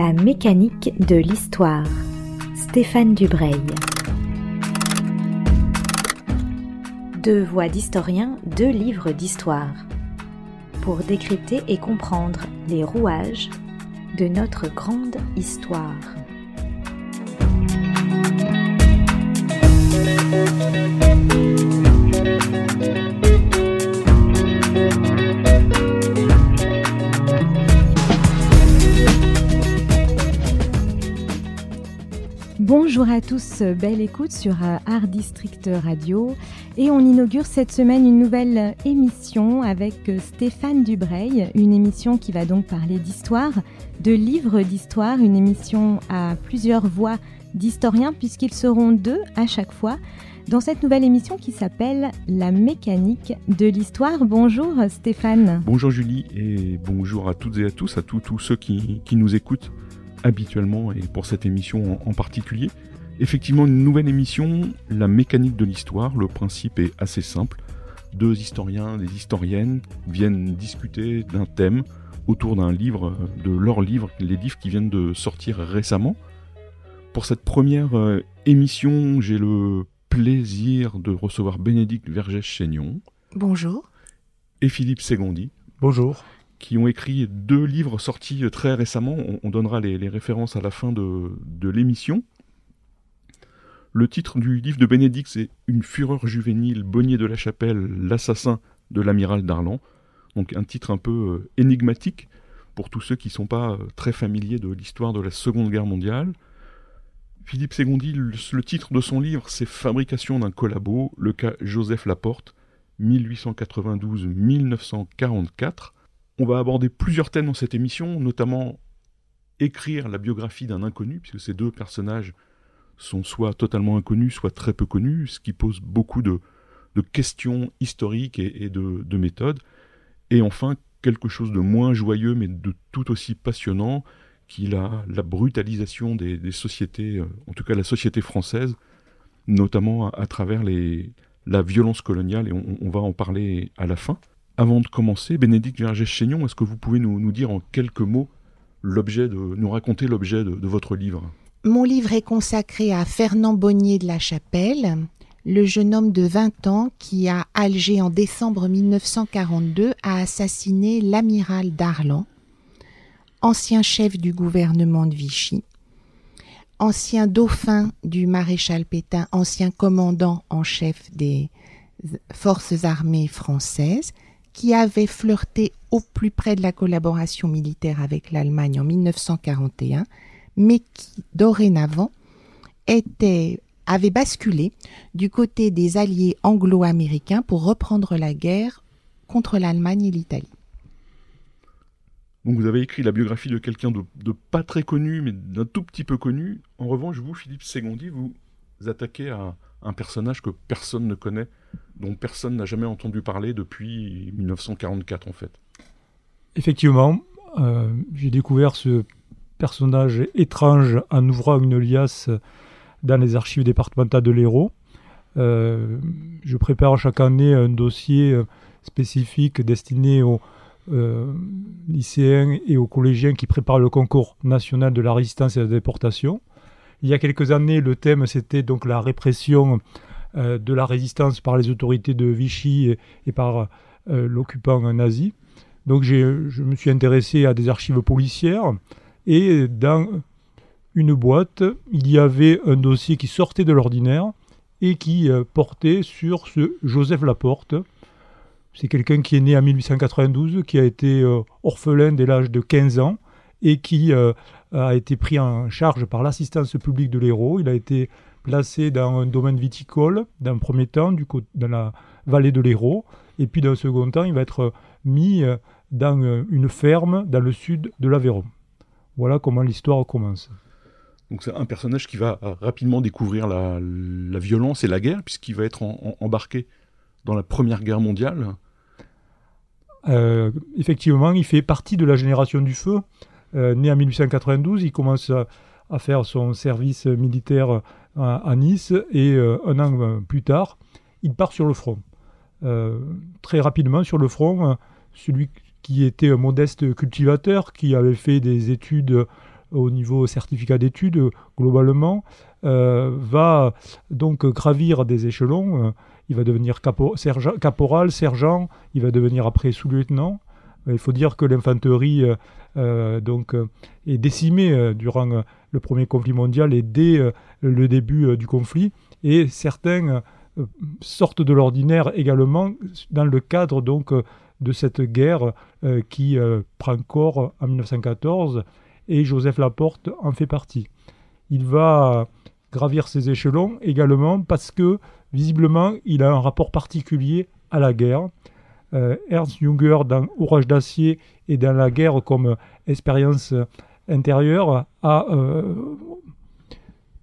La mécanique de l'histoire. Stéphane Dubreuil. Deux voix d'historien, deux livres d'histoire. Pour décrypter et comprendre les rouages de notre grande histoire. Bonjour à tous, belle écoute sur euh, Art District Radio et on inaugure cette semaine une nouvelle émission avec euh, Stéphane Dubreuil, une émission qui va donc parler d'histoire, de livres d'histoire, une émission à plusieurs voix d'historiens puisqu'ils seront deux à chaque fois dans cette nouvelle émission qui s'appelle La mécanique de l'histoire. Bonjour Stéphane. Bonjour Julie et bonjour à toutes et à tous, à tous, ceux qui nous écoutent habituellement et pour cette émission en, particulier. Effectivement, une nouvelle émission, la mécanique de l'histoire. Le principe est assez simple. Deux historiens, des historiennes viennent discuter d'un thème autour d'un livre, de leur livre, les livres qui viennent de sortir récemment. Pour cette première euh, émission, j'ai le plaisir de recevoir Bénédicte Vergès-Chaignon. Bonjour. Et Philippe Ségondi. Bonjour qui ont écrit deux livres sortis très récemment. On, donnera les, références à la fin de, l'émission. Le titre du livre de Bénédicte, c'est Une fureur juvénile, Bonnier de la Chapelle, l'assassin de l'amiral d'Arlan. Donc un titre un peu euh, énigmatique pour tous ceux qui ne sont pas euh, très familiers de l'histoire de la Seconde Guerre mondiale. Philippe Ségondi, le, le titre de son livre, c'est Fabrication d'un collabo, le cas Joseph Laporte, 1892-1944. On va aborder plusieurs thèmes dans cette émission, notamment écrire la biographie d'un inconnu, puisque ces deux personnages sont soit totalement inconnus, soit très peu connus, ce qui pose beaucoup de, questions historiques et, de, méthodes. Et enfin, quelque chose de moins joyeux, mais de tout aussi passionnant, qui est la, brutalisation des, sociétés, euh, en tout cas la société française, notamment à, travers la violence coloniale, et on va en parler à la fin. Avant de commencer, Bénédicte Vergès-Chaignon, est-ce que vous pouvez nous, dire en quelques mots l'objet de, nous raconter l'objet de, votre livre? Mon livre est consacré à Fernand Bonnier de la Chapelle, le jeune homme de 20 ans qui, à Alger en décembre 1942, a assassiné l'amiral Darlan, ancien chef du gouvernement de Vichy, ancien dauphin du maréchal Pétain, ancien commandant en chef des forces armées françaises, qui avait flirté au plus près de la collaboration militaire avec l'Allemagne en 1941, mais qui dorénavant était, avait basculé du côté des alliés anglo-américains pour reprendre la guerre contre l'Allemagne et l'Italie. Donc vous avez écrit la biographie de quelqu'un de, pas très connu, mais d'un tout petit peu connu. En revanche, vous, Philippe Ségondi, vous attaquez à un personnage que personne ne connaît, dont personne n'a jamais entendu parler depuis 1944 en fait. Effectivement, euh, j'ai découvert ce personnage étrange en ouvrant une liasse dans les archives départementales de l'Hérault. Euh, je prépare chaque année un dossier euh, spécifique destiné aux lycéens et aux collégiens qui préparent le concours national de la résistance et de la déportation. Il y a quelques années, le thème c'était donc la répression euh, de la résistance par les autorités de Vichy et, par euh, l'occupant nazi. Donc je me suis intéressé à des archives policières et dans une boîte, il y avait un dossier qui sortait de l'ordinaire et qui euh, portait sur ce Joseph Laporte. C'est quelqu'un qui est né en 1892, qui a été orphelin dès l'âge de 15 ans et qui a été pris en charge par l'assistance publique de l'Hérault. Il a été placé dans un domaine viticole, dans un premier temps, du dans la vallée de l'Hérault, et puis dans un second temps, il va être mis euh, dans euh, une ferme dans le sud de l'Aveyron. Voilà comment l'histoire commence. Donc c'est un personnage qui va euh, rapidement découvrir la, violence et la guerre, puisqu'il va être embarqué dans la Première Guerre mondiale. effectivement, il fait partie de la génération du feu. Euh, né en 1892, il commence à, faire son service militaire à, Nice et euh, un an plus tard, il part sur le front. Euh, très rapidement sur le front, celui qui était un modeste cultivateur, qui avait fait des études au niveau certificat d'études globalement, va donc gravir des échelons. il va devenir caporal, sergent, il va devenir après sous-lieutenant. Il faut dire que l'infanterie donc est décimée durant le premier conflit mondial et dès le début du conflit. Et certains sortent de l'ordinaire également dans le cadre donc de cette guerre euh, qui euh, prend corps en 1914 et Joseph Laporte en fait partie. Il va gravir ses échelons également parce que visiblement il a un rapport particulier à la guerre. Euh, Ernst Junger dans Orage d'acier et dans la guerre comme expérience intérieure a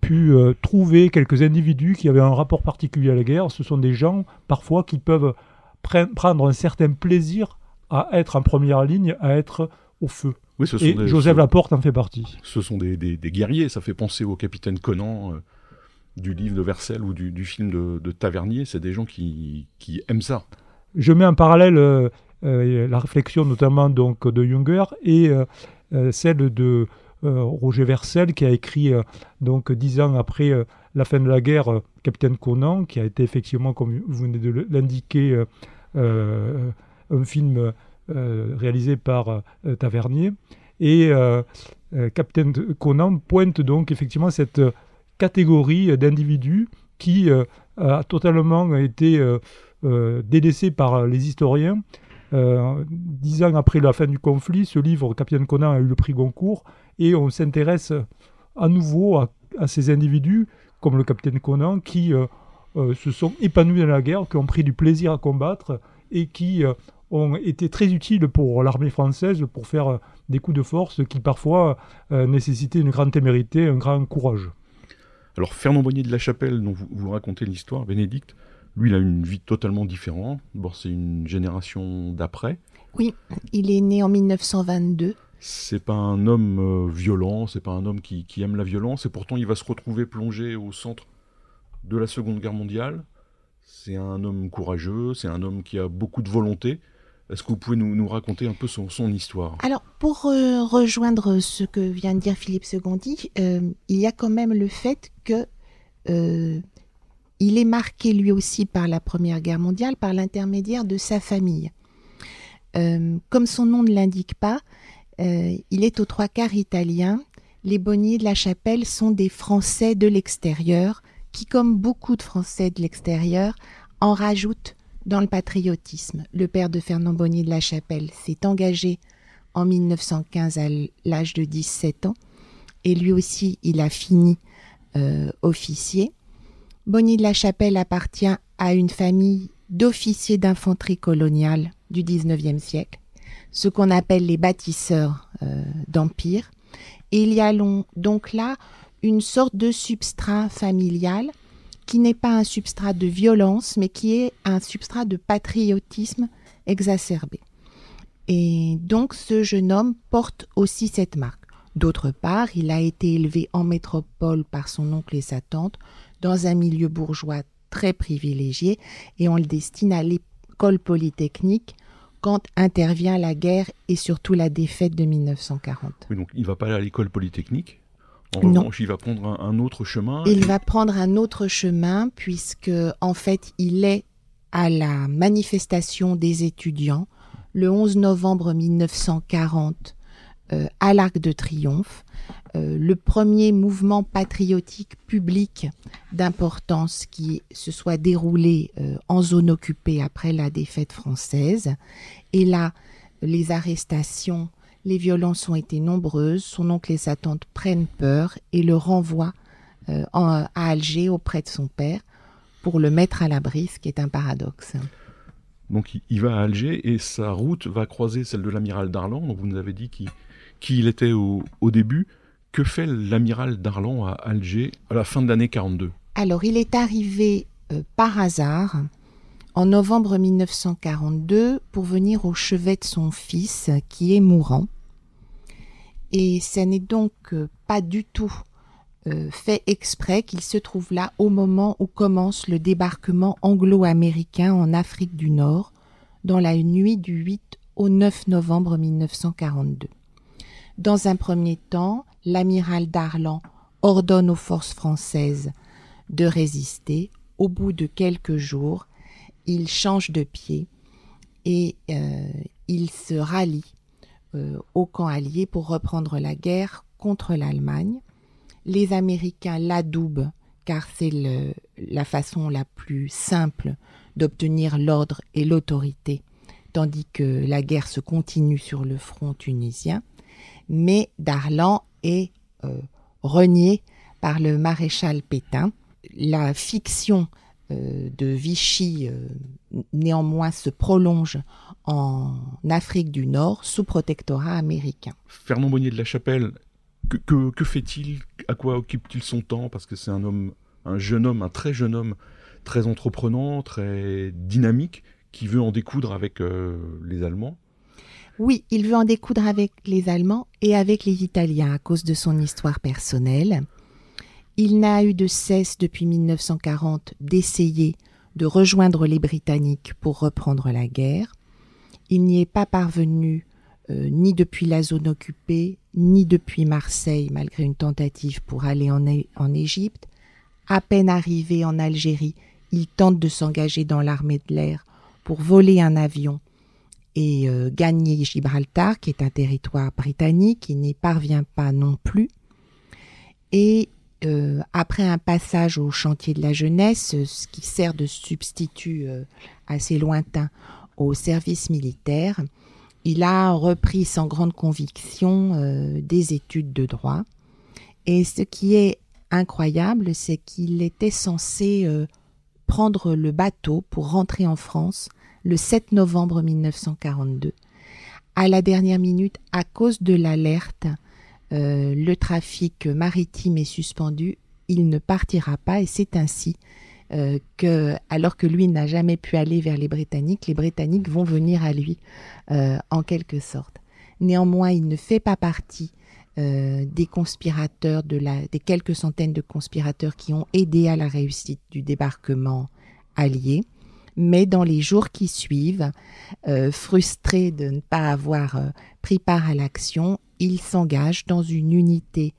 pu trouver quelques individus qui avaient un rapport particulier à la guerre. Ce sont des gens parfois qui peuvent prendre un certain plaisir à être en première ligne, à être au feu. Oui, ce sont et Joseph Laporte en fait partie. Ce sont des, guerriers, ça fait penser au capitaine Conan euh, du livre de Versailles ou du, film de, Tavernier, c'est des gens qui, aiment ça. Je mets en parallèle euh, euh, la réflexion notamment donc de Junger et celle de Roger Versailles qui a écrit donc dix ans après la fin de la guerre Capitaine Conan, qui a été effectivement, comme vous venez de l'indiquer, euh, un film euh, réalisé par euh, Tavernier. Et Captain Conan pointe donc effectivement cette catégorie d'individus qui a totalement été délaissée par les historiens. dix ans après la fin du conflit, ce livre, Capitaine Conan, a eu le prix Goncourt, et on s'intéresse à nouveau à, ces individus, comme le capitaine Conan, qui euh, se sont épanouis dans la guerre, qui ont pris du plaisir à combattre et qui euh, ont été très utiles pour l'armée française pour faire euh, des coups de force qui parfois nécessitaient une grande témérité, un grand courage. Alors Fernand Bonnier de la Chapelle, dont vous, vous racontez l'histoire, Bénédicte, lui, il a une vie totalement différente. Bon, c'est une génération d'après. Oui, il est né en 1922. C'est pas un homme violent, c'est pas un homme qui, qui, aime la violence, et pourtant il va se retrouver plongé au centre de la Seconde Guerre mondiale. C'est un homme courageux, c'est un homme qui a beaucoup de volonté. Est-ce que vous pouvez nous, raconter un peu son, histoire? Alors, pour euh, rejoindre ce que vient de dire Philippe Secondi, euh, il y a quand même le fait que euh, il est marqué lui aussi par la Première Guerre mondiale, par l'intermédiaire de sa famille. comme son nom ne l'indique pas, il est aux trois quarts italien. Les Bonniers de la Chapelle sont des Français de l'extérieur qui, comme beaucoup de Français de l'extérieur, en rajoutent dans le patriotisme. Le père de Fernand Bonnier de la Chapelle s'est engagé en 1915 à l'âge de 17 ans et lui aussi il a fini euh, officier. Bonnier de la Chapelle appartient à une famille d'officiers d'infanterie coloniale du 19e siècle, ce qu'on appelle les bâtisseurs euh, d'empire. Il y a donc là une sorte de substrat familial qui n'est pas un substrat de violence, mais qui est un substrat de patriotisme exacerbé. Et donc ce jeune homme porte aussi cette marque. D'autre part, il a été élevé en métropole par son oncle et sa tante, dans un milieu bourgeois très privilégié, et on le destine à l'école polytechnique quand intervient la guerre et surtout la défaite de 1940. Oui, donc il ne va pas aller à l'école polytechnique non. il va prendre un, autre chemin. Il va prendre un autre chemin puisque, en fait, il est à la manifestation des étudiants le 11 novembre 1940 euh, à l'Arc de Triomphe, euh, le premier mouvement patriotique public d'importance qui se soit déroulé euh, en zone occupée après la défaite française. Et là, les arrestations les violences ont été nombreuses, son oncle et sa tante prennent peur et le renvoient euh, à Alger auprès de son père pour le mettre à l'abri, ce qui est un paradoxe. Donc il va à Alger et sa route va croiser celle de l'amiral Darlan. Vous nous avez dit qui, qui il était au, début. Que fait l'amiral Darlan à Alger à la fin de l'année 42 Alors il est arrivé euh, par hasard en novembre 1942 pour venir au chevet de son fils qui est mourant. Et ce n'est donc euh, pas du tout euh, fait exprès qu'il se trouve là au moment où commence le débarquement anglo-américain en Afrique du Nord, dans la nuit du 8 au 9 novembre 1942. Dans un premier temps, l'amiral Darlan ordonne aux forces françaises de résister. Au bout de quelques jours, il change de pied et euh, il se rallie euh, au camp allié pour reprendre la guerre contre l'Allemagne. Les Américains l'adoubent car c'est la façon la plus simple d'obtenir l'ordre et l'autorité, tandis que la guerre se continue sur le front tunisien. Mais Darlan est euh, renié par le maréchal Pétain. La fiction euh, de Vichy euh, néanmoins se prolonge en Afrique du Nord sous protectorat américain. Fernand Bonnier de la Chapelle, que, fait-il? À quoi occupe-t-il son temps? Parce que c'est un homme, un jeune homme, un très jeune homme, très entreprenant, très dynamique, qui veut en découdre avec les Allemands. Oui, il veut en découdre avec les Allemands et avec les Italiens à cause de son histoire personnelle. Il n'a eu de cesse depuis 1940 d'essayer de rejoindre les Britanniques pour reprendre la guerre. Il n'y est pas parvenu euh, ni depuis la zone occupée, ni depuis Marseille, malgré une tentative pour aller en, Égypte. À peine arrivé en Algérie, il tente de s'engager dans l'armée de l'air pour voler un avion et euh, gagner Gibraltar, qui est un territoire britannique. Il n'y parvient pas non plus. Et euh, après un passage au chantier de la jeunesse, ce qui sert de substitut euh, assez lointain au service militaire, il a repris sans grande conviction euh, des études de droit. Et ce qui est incroyable, c'est qu'il était censé prendre le bateau pour rentrer en France le 7 novembre 1942. À la dernière minute, à cause de l'alerte euh, le trafic maritime est suspendu, il ne partira pas et c'est ainsi euh, que, alors que lui n'a jamais pu aller vers les Britanniques, les Britanniques vont venir à lui euh, en quelque sorte. Néanmoins, il ne fait pas partie des conspirateurs, des quelques centaines de conspirateurs qui ont aidé à la réussite du débarquement allié mais dans les jours qui suivent, frustré de ne pas avoir pris part à l'action, il s'engage dans une unité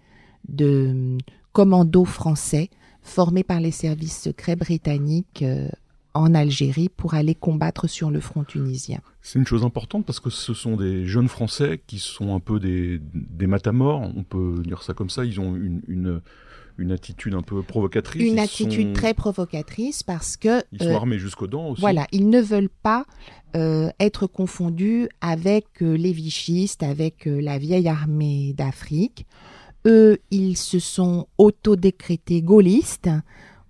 de hum, commando français formée par les services secrets britanniques euh, en Algérie pour aller combattre sur le front tunisien. C'est une chose importante parce que ce sont des jeunes Français qui sont un peu des, des matamors, on peut dire ça comme ça, ils ont une, une attitude un peu provocatrice. Une attitude très provocatrice parce que... Ils sont euh, armés jusqu'aux dents aussi. Voilà, ils ne veulent pas euh, être confondus avec euh, les vichistes, avec la vieille armée d'Afrique. Eux, ils se sont auto-décrétés gaullistes.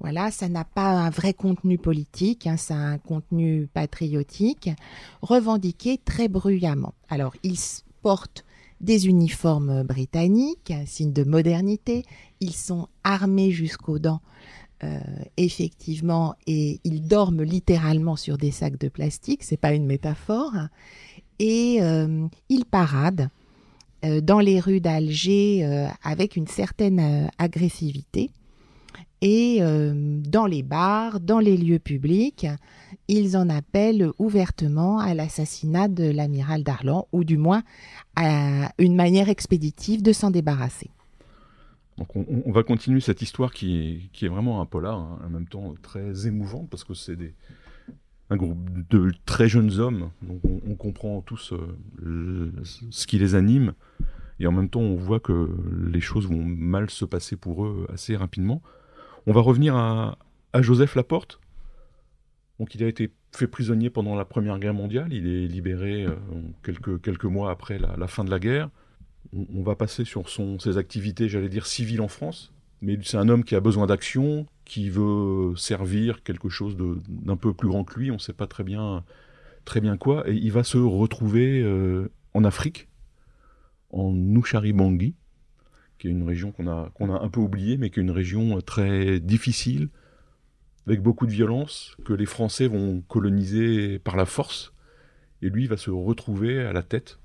Voilà, ça n'a pas un vrai contenu politique, hein, ça a un contenu patriotique, revendiqué très bruyamment. Alors, ils portent des uniformes britanniques, signe de modernité. Ils sont armés jusqu'aux dents, euh, effectivement, et ils dorment littéralement sur des sacs de plastique. C'est pas une métaphore. Et euh, ils paradent euh, dans les rues d'Alger avec une certaine agressivité. Et dans les bars, dans les lieux publics, ils en appellent ouvertement à l'assassinat de l'amiral Darlan, ou du moins à une manière expéditive de s'en débarrasser. Donc on, va continuer cette histoire qui est, vraiment un polar, hein, en même temps très émouvante, parce que c'est un groupe de très jeunes hommes, donc on, comprend tous euh, ce qui les anime, et en même temps on voit que les choses vont mal se passer pour eux assez rapidement. On va revenir à, Joseph Laporte, donc il a été fait prisonnier pendant la Première Guerre mondiale, il est libéré euh, quelques, quelques mois après la, fin de la guerre. On, va passer sur son, ses activités, j'allais dire, civiles en France, mais c'est un homme qui a besoin d'action, qui veut servir quelque chose d'un peu plus grand que lui, on ne sait pas très bien, très bien quoi, et il va se retrouver euh, en Afrique, en Bangui, qui est une région qu'on a, qu'on a un peu oubliée, mais qui est une région très difficile, avec beaucoup de violence, que les Français vont coloniser par la force, et lui va se retrouver à la tête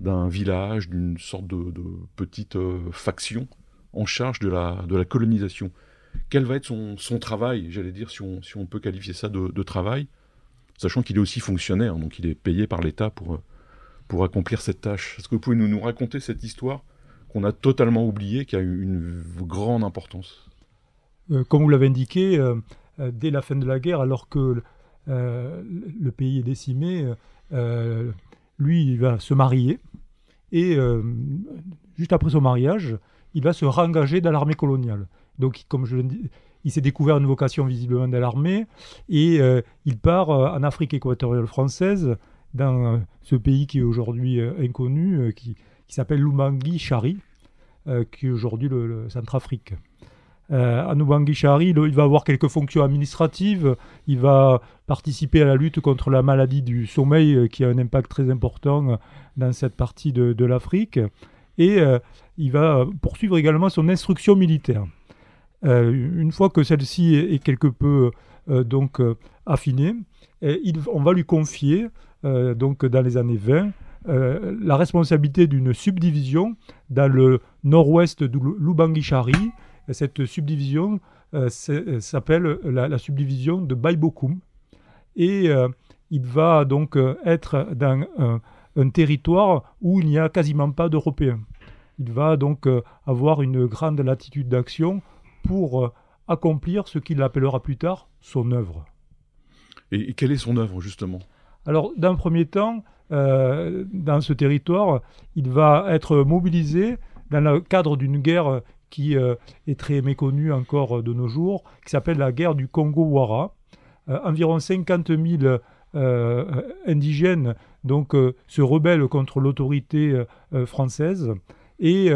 d'un village, d'une sorte de, petite euh, faction en charge de la, de la colonisation. Quel va être son, son travail, j'allais dire, si on, si on, peut qualifier ça de, travail, sachant qu'il est aussi fonctionnaire, donc il est payé par l'État pour, pour accomplir cette tâche. Est-ce que vous pouvez nous, nous raconter cette histoire qu'on a totalement oublié, qui a eu une grande importance. comme vous l'avez indiqué, dès la fin de la guerre, alors que le pays est décimé, lui, il va se marier. Et juste après son mariage, il va se rengager dans l'armée coloniale. Donc, comme je le dis, il s'est découvert une vocation visiblement dans l'armée et euh, il part euh, en Afrique équatoriale française, dans euh, ce pays qui est aujourd'hui inconnu, qui, s'appelle Lubangui Chari, qui est aujourd'hui le, Centrafrique. à Lubangui Chari, il va avoir quelques fonctions administratives, il va participer à la lutte contre la maladie du sommeil qui a un impact très important dans cette partie de l'Afrique et il va poursuivre également son instruction militaire. Euh, une fois que celle-ci est, quelque peu euh, donc euh, affinée, on va lui confier donc dans les années 20 la responsabilité d'une subdivision dans le nord-ouest de Lubangui-Chari. Cette subdivision s'appelle la, subdivision de Baibokum. Et il va donc être dans un territoire où il n'y a quasiment pas d'Européens. Il va donc avoir une grande latitude d'action pour euh, accomplir ce qu'il appellera plus tard son œuvre. Et, quelle est son œuvre justement? Alors, d'un premier temps, euh, dans ce territoire, il va être mobilisé dans le cadre d'une guerre qui euh, est très méconnue encore de nos jours, qui s'appelle la guerre du Congo-Wara. environ 50 000 indigènes donc, se rebellent contre l'autorité française et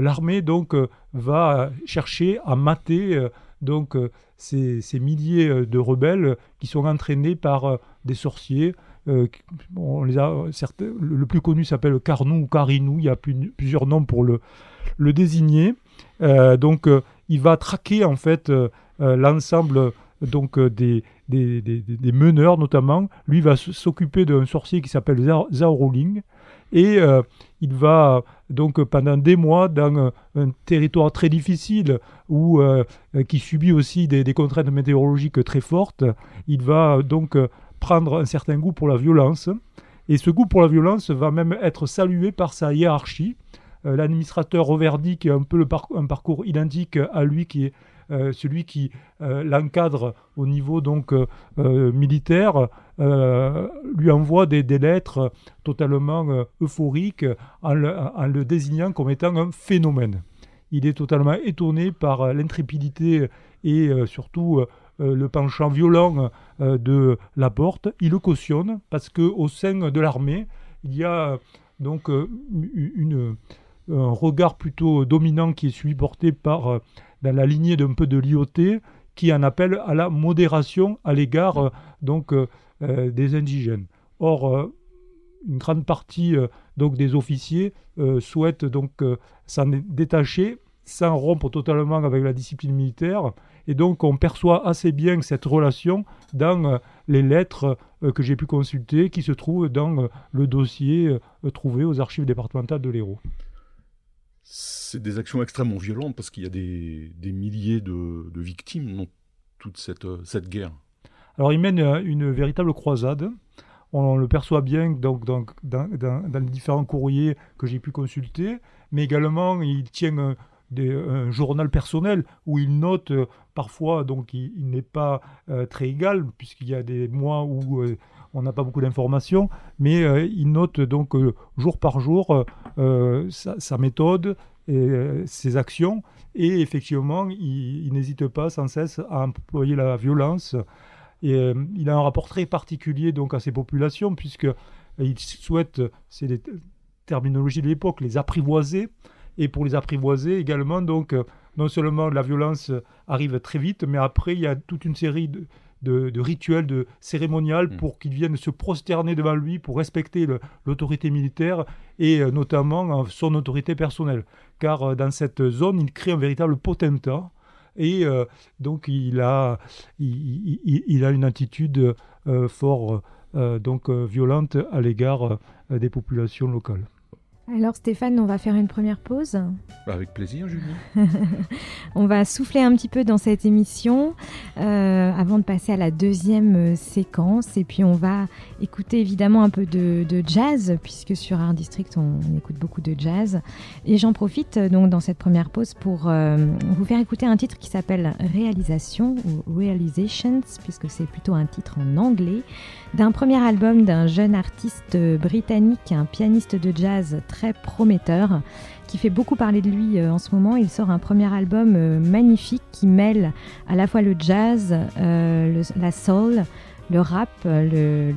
l'armée donc euh, va certacher à mater euh, donc euh, ces, milliers de rebelles qui sont entraînés par des sorciers. On les a, le plus connu s'appelle Carnou ou Carinou, il y a plusieurs noms pour le, désigner. donc il va traquer en fait l'ensemble donc des, des, des, meneurs notamment. Lui va s'occuper d'un sorcier qui s'appelle Zhao et il va donc pendant des mois dans un, territoire très difficile où, euh, qui subit aussi des, contraintes météorologiques très fortes. Il va donc prendre un certain goût pour la violence. Et ce goût pour la violence va même être salué par sa hiérarchie. Euh, l'administrateur Roverdi, qui a un peu un parcours identique à lui, qui est euh, celui qui euh, l'encadre au niveau donc euh, militaire, lui envoie des, lettres totalement euphoriques en le, désignant comme étant un phénomène. Il est totalement étonné par l'intrépidité et surtout le penchant violent de la porte. Il le cautionne parce qu'au sein de l'armée, il y a donc une, un regard plutôt dominant qui est celui porté par dans la lignée d'un peu de l'IoT qui en appelle à la modération à l'égard euh, donc euh, euh, des indigènes. Or, une grande partie donc des officiers souhaitent donc s'en détacher sans rompre totalement avec la discipline militaire. Et donc on perçoit assez bien cette relation dans les lettres que j'ai pu consulter qui se trouvent dans le dossier trouvé aux archives départementales de l'Hérault c'est des actions extrêmement violentes parce qu'il y a des, milliers de, victimes dans toute cette, euh, cette guerre. Alors il mène euh, une véritable croisade. On, le perçoit bien donc, dans, les différents courriers que j'ai pu consulter, mais également il tient un, un journal personnel où il note euh, parfois, donc il, n'est pas très égal, puisqu'il y a des mois où on n'a pas beaucoup d'informations, mais il note donc jour par jour sa, méthode, et ses actions. Et effectivement, il, n'hésite pas sans cesse à employer la violence. Et euh, il a un rapport très particulier donc à ces populations, puisque il souhaite, c'est les terminologies de l'époque, les apprivoiser. Et pour les apprivoiser également, donc, non seulement la violence arrive très vite, mais après, il y a toute une série de, de, rituels, de cérémonial mm. pour qu'ils viennent se prosterner devant lui, pour respecter l'autorité militaire et euh, notamment euh, son autorité personnelle. Car euh, dans cette zone, il crée un véritable potentat et donc il a, il, a une attitude fort donc violente à l'égard des populations locales. Alors Stéphane, on va faire une première pause. Bah, avec plaisir, Julie. on va souffler un petit peu dans cette émission euh, avant de passer à la deuxième euh, séquence. Et puis on va écouter évidemment un peu de, jazz, puisque sur Art District, on, écoute beaucoup de jazz. Et j'en profite euh, donc dans cette première pause pour vous faire écouter un titre qui s'appelle Réalisation ou Realizations, puisque c'est plutôt un titre en anglais, d'un premier album d'un jeune artiste britannique, un pianiste de jazz très prometteur qui fait beaucoup parler de lui euh, en ce moment. Il sort un premier album euh, magnifique qui mêle à la fois le jazz, euh, la soul, le rap, le,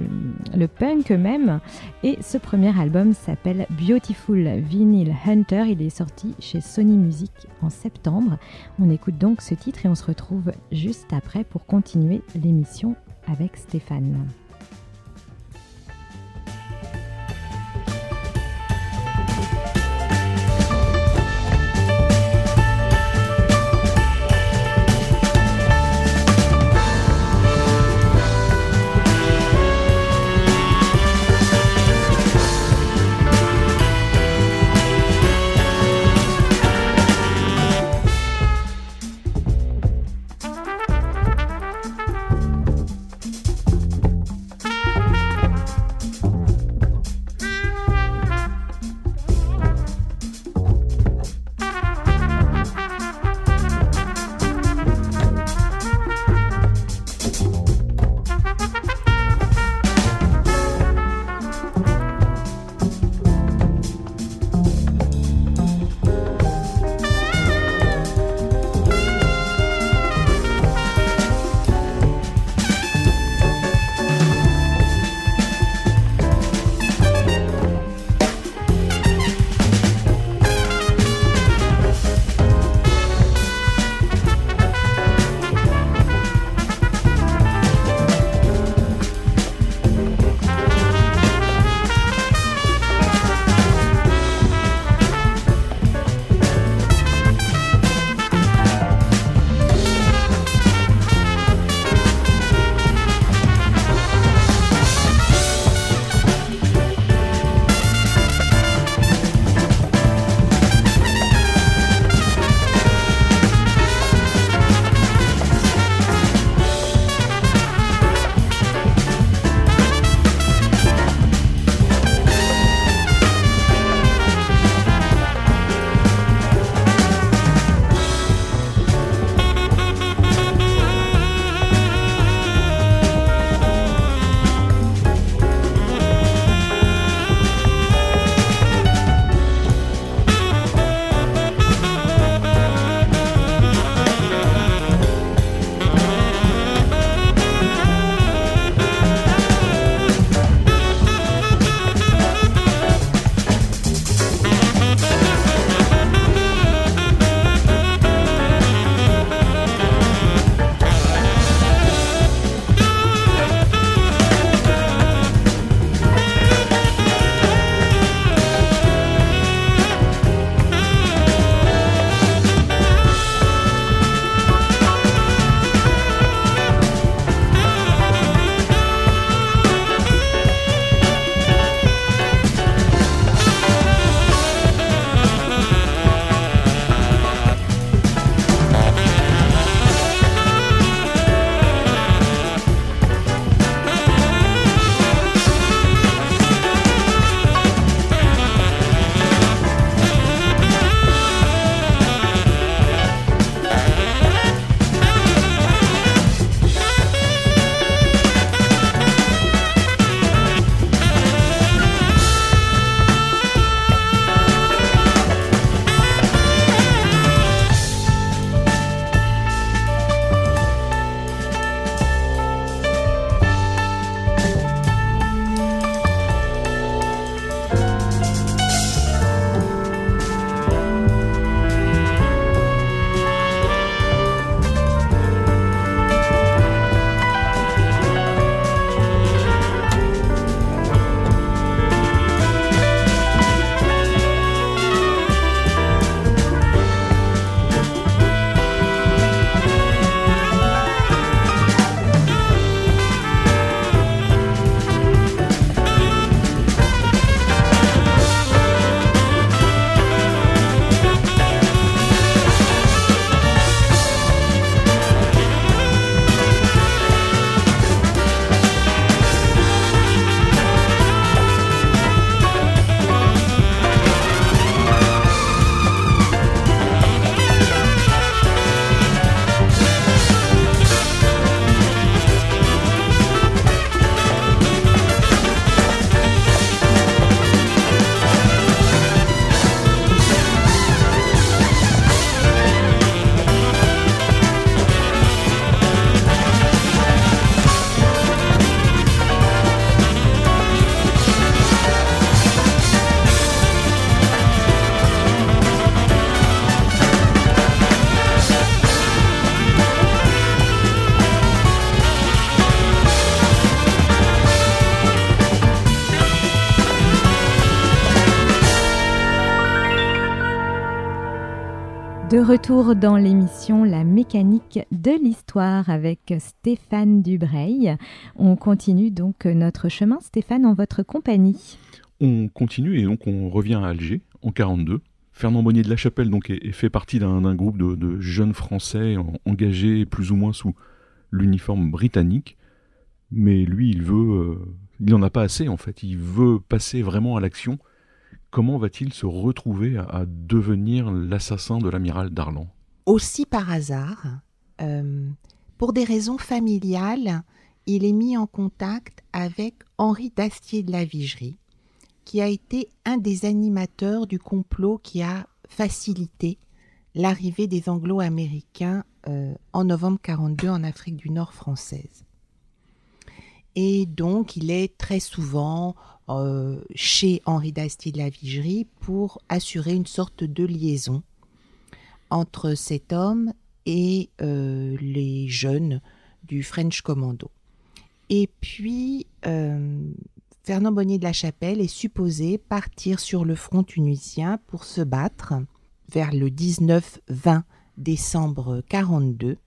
le, punk même. Et ce premier album s'appelle Beautiful Vinyl Hunter. Il est sorti chez Sony Music en septembre. On écoute donc ce titre et on se retrouve juste après pour continuer l'émission avec Stéphane. Retour dans l'émission La mécanique de l'histoire avec Stéphane Dubreuil. On continue donc notre chemin, Stéphane, en votre compagnie. On continue et donc on revient à Alger en 42. Fernand Bonnier de la Chapelle donc fait partie d'un groupe de, jeunes Français engagés plus ou moins sous l'uniforme britannique, mais lui il veut, euh, il n'en a pas assez en fait. Il veut passer vraiment à l'action comment va-t-il se retrouver à, devenir l'assassin de l'amiral Darlan? Aussi par hasard, euh, pour des raisons familiales, il est mis en contact avec Henri Dastier de la Vigerie, qui a été un des animateurs du complot qui a facilité l'arrivée des Anglo-Américains euh, en novembre 42 en Afrique du Nord française. Et donc, il est très souvent euh, chez Henri d'Astier de la Vigerie pour assurer une sorte de liaison entre cet homme et euh, les jeunes du French Commando. Et puis, euh, Fernand Bonnier de la Chapelle est supposé partir sur le front tunisien pour se battre vers le 19-20 décembre 42.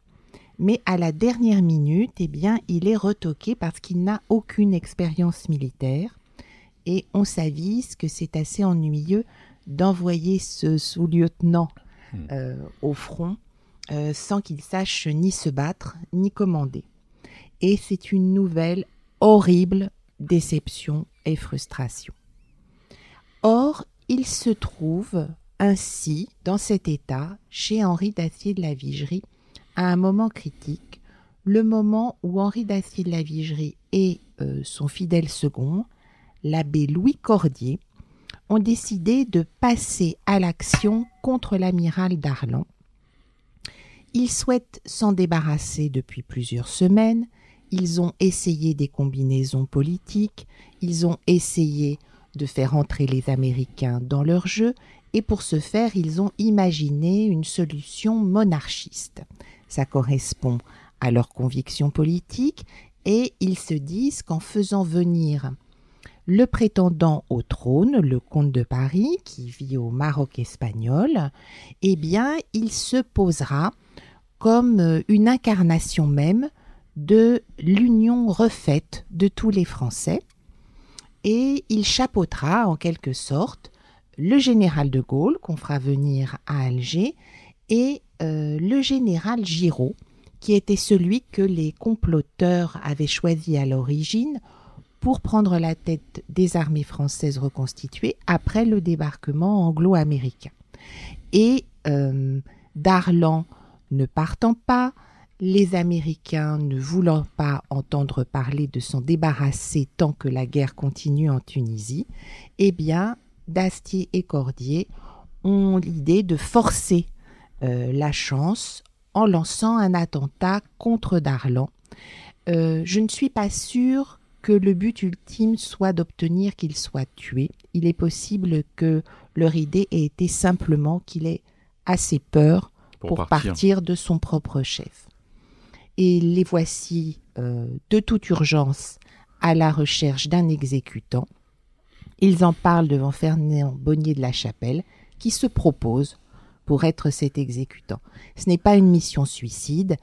Mais à la dernière minute, eh bien, il est retoqué parce qu'il n'a aucune expérience militaire et on s'avise que c'est assez ennuyeux d'envoyer ce sous-lieutenant hmm. euh, au front euh, sans qu'il sache ni se battre ni commander. Et c'est une nouvelle horrible déception et frustration. Or, il se trouve ainsi dans cet état chez Henri d'Acier de la Vigerie un moment critique, le moment où Henri d'Acier de la Vigerie et euh, son fidèle second l'abbé Louis Cordier, ont décidé de passer à l'action contre l'amiral Darlan. Ils souhaitent s'en débarrasser depuis plusieurs semaines, ils ont essayé des combinaisons politiques, ils ont essayé de faire entrer les Américains dans leur jeu, et pour ce faire, ils ont imaginé une solution monarchiste. Ça correspond à leurs convictions politiques, et ils se disent qu'en faisant venir le prétendant au trône, le comte de Paris, qui vit au Maroc espagnol, eh bien, il se posera comme euh, une incarnation même de l'union refaite de tous les Français, et il chapeautera en quelque sorte le général de Gaulle qu'on fera venir à Alger et euh, le général Giraud, qui était celui que les comploteurs avaient choisi à l'origine pour prendre la tête des armées françaises reconstituées après le débarquement anglo-américain. Et euh, Darlan ne partant pas, les Américains ne voulant pas entendre parler de s'en débarrasser tant que la guerre continue en Tunisie, eh bien, Dastier et Cordier ont l'idée de forcer euh, la chance en lançant un attentat contre Darlan. Euh, je ne suis pas sûre que le but ultime soit d'obtenir qu'il soit tué. Il est possible que leur idée ait été simplement qu'il ait assez peur pour, partir. de son propre chef. Et les voici euh, de toute urgence à la recherche d'un exécutant. Ils en parlent devant Fernand Bonnier de la Chapelle, qui se propose pour être cet exécutant. Ce n'est pas une mission suicide.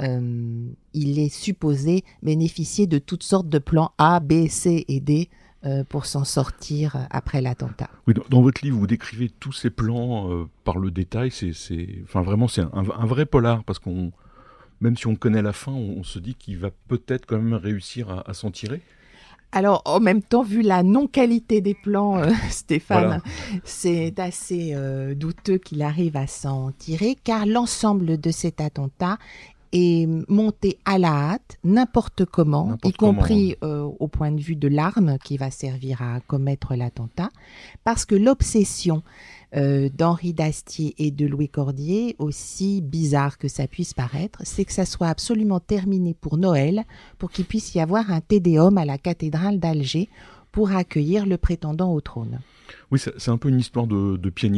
Euh, il est supposé bénéficier de toutes sortes de plans A, B, C et D euh, pour s'en sortir après l'attentat. Dans, votre livre, vous décrivez tous ces plans euh, par le détail. C'est, vraiment, c'est un, vrai polar parce qu'on, même si on connaît la fin, on, se dit qu'il va peut-être quand même réussir à s'en tirer. Alors, en même temps, vu la non-qualité des plans, euh, Stéphane, c'est assez euh, douteux qu'il arrive à s'en tirer, car l'ensemble de cet attentat est monté à la hâte, n'importe comment, y compris euh, au point de vue de l'arme qui va servir à commettre l'attentat, parce que l'obsession euh, d'Henri Dastier et de Louis Cordier, aussi bizarre que ça puisse paraître, c'est que ça soit absolument terminé pour Noël, pour qu'il puisse y avoir un tédéum à la cathédrale d'Alger pour accueillir le prétendant au trône. Oui, c'est un peu une histoire de, de pied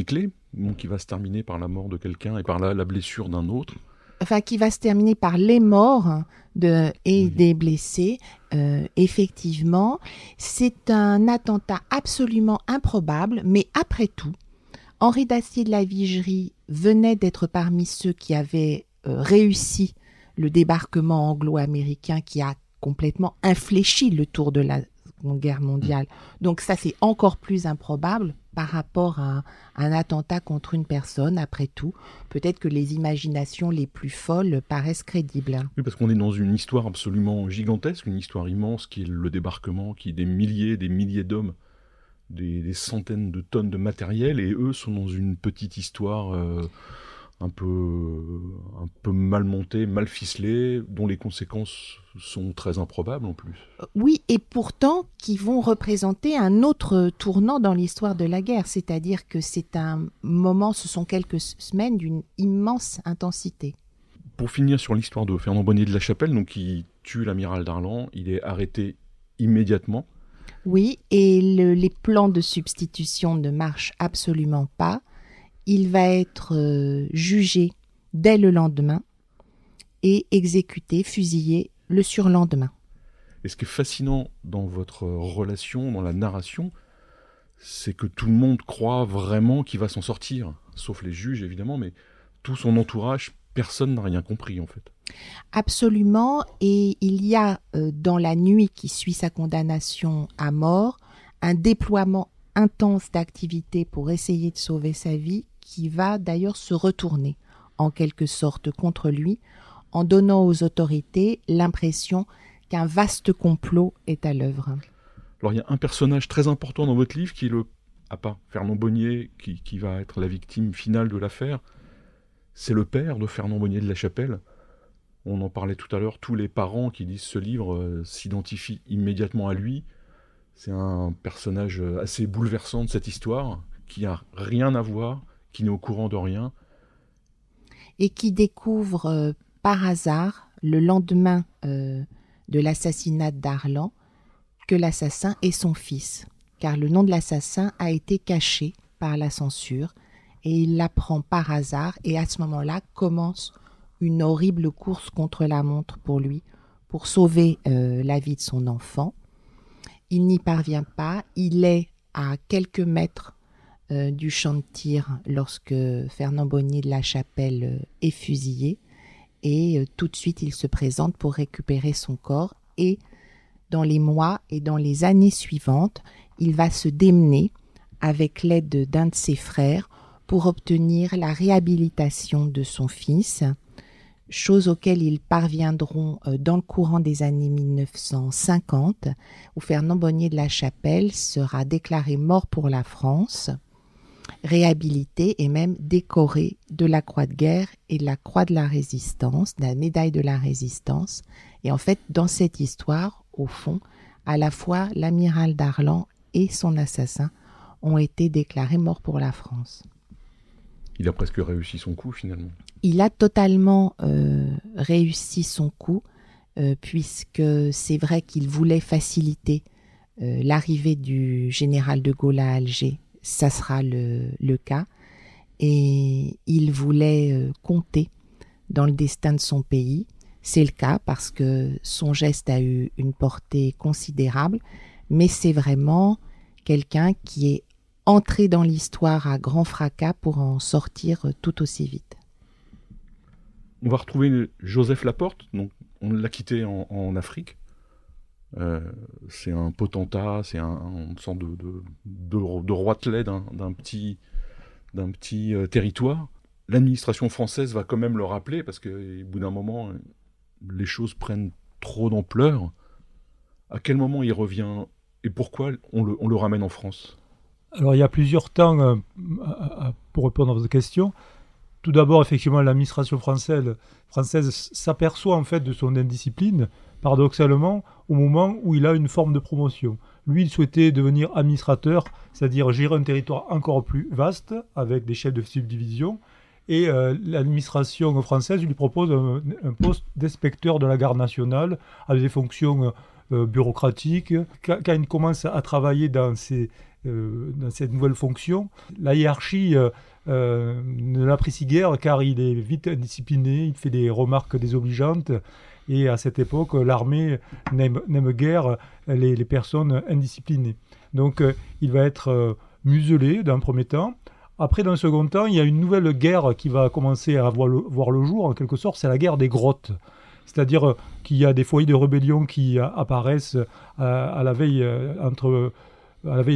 qui va se terminer par la mort de quelqu'un et par la, blessure d'un autre. Enfin, qui va se terminer par les morts de, et des blessés. Euh, effectivement, c'est un attentat absolument improbable, mais après tout, Henri Dacier de la Vigerie venait d'être parmi ceux qui avaient euh, réussi le débarquement anglo-américain qui a complètement infléchi le tour de la Seconde Guerre mondiale. Donc ça, c'est encore plus improbable par rapport à un attentat contre une personne. Après tout, peut-être que les imaginations les plus folles paraissent crédibles. Oui, parce qu'on est dans une histoire absolument gigantesque, une histoire immense qui est le débarquement, qui est des milliers, des milliers d'hommes, des, centaines de tonnes de matériel, et eux sont dans une petite histoire. Euh, un peu, un peu mal monté, mal ficelé, dont les conséquences sont très improbables en plus. Oui, et pourtant qui vont représenter un autre tournant dans l'histoire de la guerre, c'est-à-dire que c'est un moment, ce sont quelques semaines d'une immense intensité. Pour finir sur l'histoire de Fernand Bonnier de la Chapelle, donc qui tue l'amiral Darlan, il est arrêté immédiatement. Oui, et les plans de substitution ne marchent absolument pas il va être euh, jugé dès le lendemain et exécuté, fusillé le surlendemain. Et ce qui est fascinant dans votre relation, dans la narration, c'est que tout le monde croit vraiment qu'il va s'en sortir, sauf les juges évidemment, mais tout son entourage, personne n'a rien compris en fait. Absolument, et il y a euh, dans la nuit qui suit sa condamnation à mort un déploiement intense d'activités pour essayer de sauver sa vie qui va d'ailleurs se retourner en quelque sorte contre lui en donnant aux autorités l'impression qu'un vaste complot est à l'œuvre. Alors il y a un personnage très important dans votre livre qui est le, à part Fernand Bonnier, qui, va être la victime finale de l'affaire, c'est le père de Fernand Bonnier de la Chapelle. On en parlait tout à l'heure, tous les parents qui lisent ce livre euh, s'identifient immédiatement à lui. C'est un personnage euh, assez bouleversant de cette histoire, qui n'a rien à voir qui n'est au courant de rien. Et qui découvre euh, par hasard, le lendemain euh, de l'assassinat d'Arlan, que l'assassin est son fils, car le nom de l'assassin a été caché par la censure, et il l'apprend par hasard, et à ce moment-là commence une horrible course contre la montre pour lui, pour sauver euh, la vie de son enfant. Il n'y parvient pas, il est à quelques mètres euh, du champ de tir lorsque Fernand Bonnier de la Chapelle euh, est fusillé. Et euh, tout de suite, il se présente pour récupérer son corps. Et dans les mois et dans les années suivantes, il va se démener avec l'aide d'un de ses frères pour obtenir la réhabilitation de son fils, chose auquel ils parviendront dans le courant des années 1950, où Fernand Bonnier de la Chapelle sera déclaré mort pour la France réhabilité et même décoré de la Croix de guerre et de la Croix de la Résistance, de la médaille de la Résistance. Et en fait, dans cette histoire, au fond, à la fois l'amiral Darlan et son assassin ont été déclarés morts pour la France. Il a presque réussi son coup finalement. Il a totalement euh, réussi son coup, euh, puisque c'est vrai qu'il voulait faciliter euh, l'arrivée du général de Gaulle à Alger ça sera le, cas. Et il voulait euh, compter dans le destin de son pays. C'est le cas parce que son geste a eu une portée considérable, mais c'est vraiment quelqu'un qui est entré dans l'histoire à grand fracas pour en sortir tout aussi vite. On va retrouver Joseph Laporte, donc on l'a quitté en Afrique, euh, c'est un potentat, c'est un, une sorte de, de, de, roitelet d'un petit, euh, territoire. L'administration française va quand même le rappeler parce qu'au bout d'un moment, les choses prennent trop d'ampleur. À quel moment il revient et pourquoi on le, ramène en France? Alors il y a plusieurs temps euh, pour répondre à votre question. Tout d'abord, effectivement, l'administration française, française s'aperçoit en fait de son indiscipline paradoxalement, au moment où il a une forme de promotion. Lui, il souhaitait devenir administrateur, c'est-à-dire gérer un territoire encore plus vaste, avec des chefs de subdivision, et euh, l'administration française lui propose un, poste d'inspecteur de la garde nationale, avec des fonctions euh, bureaucratiques. Quand, il commence à travailler dans, euh, dans cette nouvelle fonction, la hiérarchie ne l'apprécie guère car il est vite indiscipliné, il fait des remarques désobligeantes et à cette époque, l'armée n'aime guère les, personnes indisciplinées. Donc euh, il va être euh, muselé d'un premier temps. Après, dans un second temps, il y a une nouvelle guerre qui va commencer à voir le, le jour, en quelque sorte, c'est la guerre des grottes. C'est-à-dire qu'il y a des foyers de rébellion qui apparaissent à la veille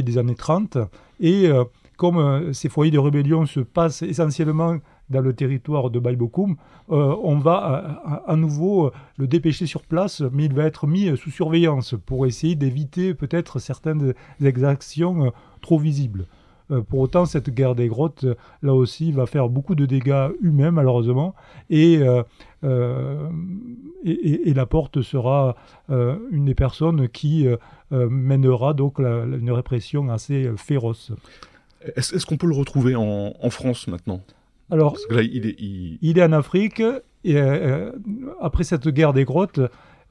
des années 30. Et comme ces foyers de rébellion se passent essentiellement dans le territoire de Baïbokoum, euh, on va euh, à, nouveau euh, le dépêcher sur place, mais il va être mis sous surveillance pour essayer d'éviter peut-être certaines exactions trop visibles. pour autant, cette guerre des grottes, là aussi, va faire beaucoup de dégâts humains, malheureusement, et, et, la porte sera une des personnes qui mènera donc une répression assez féroce. Est-ce qu'on peut le retrouver en France maintenant? Alors, il, est, en Afrique, et, euh, après cette guerre des grottes,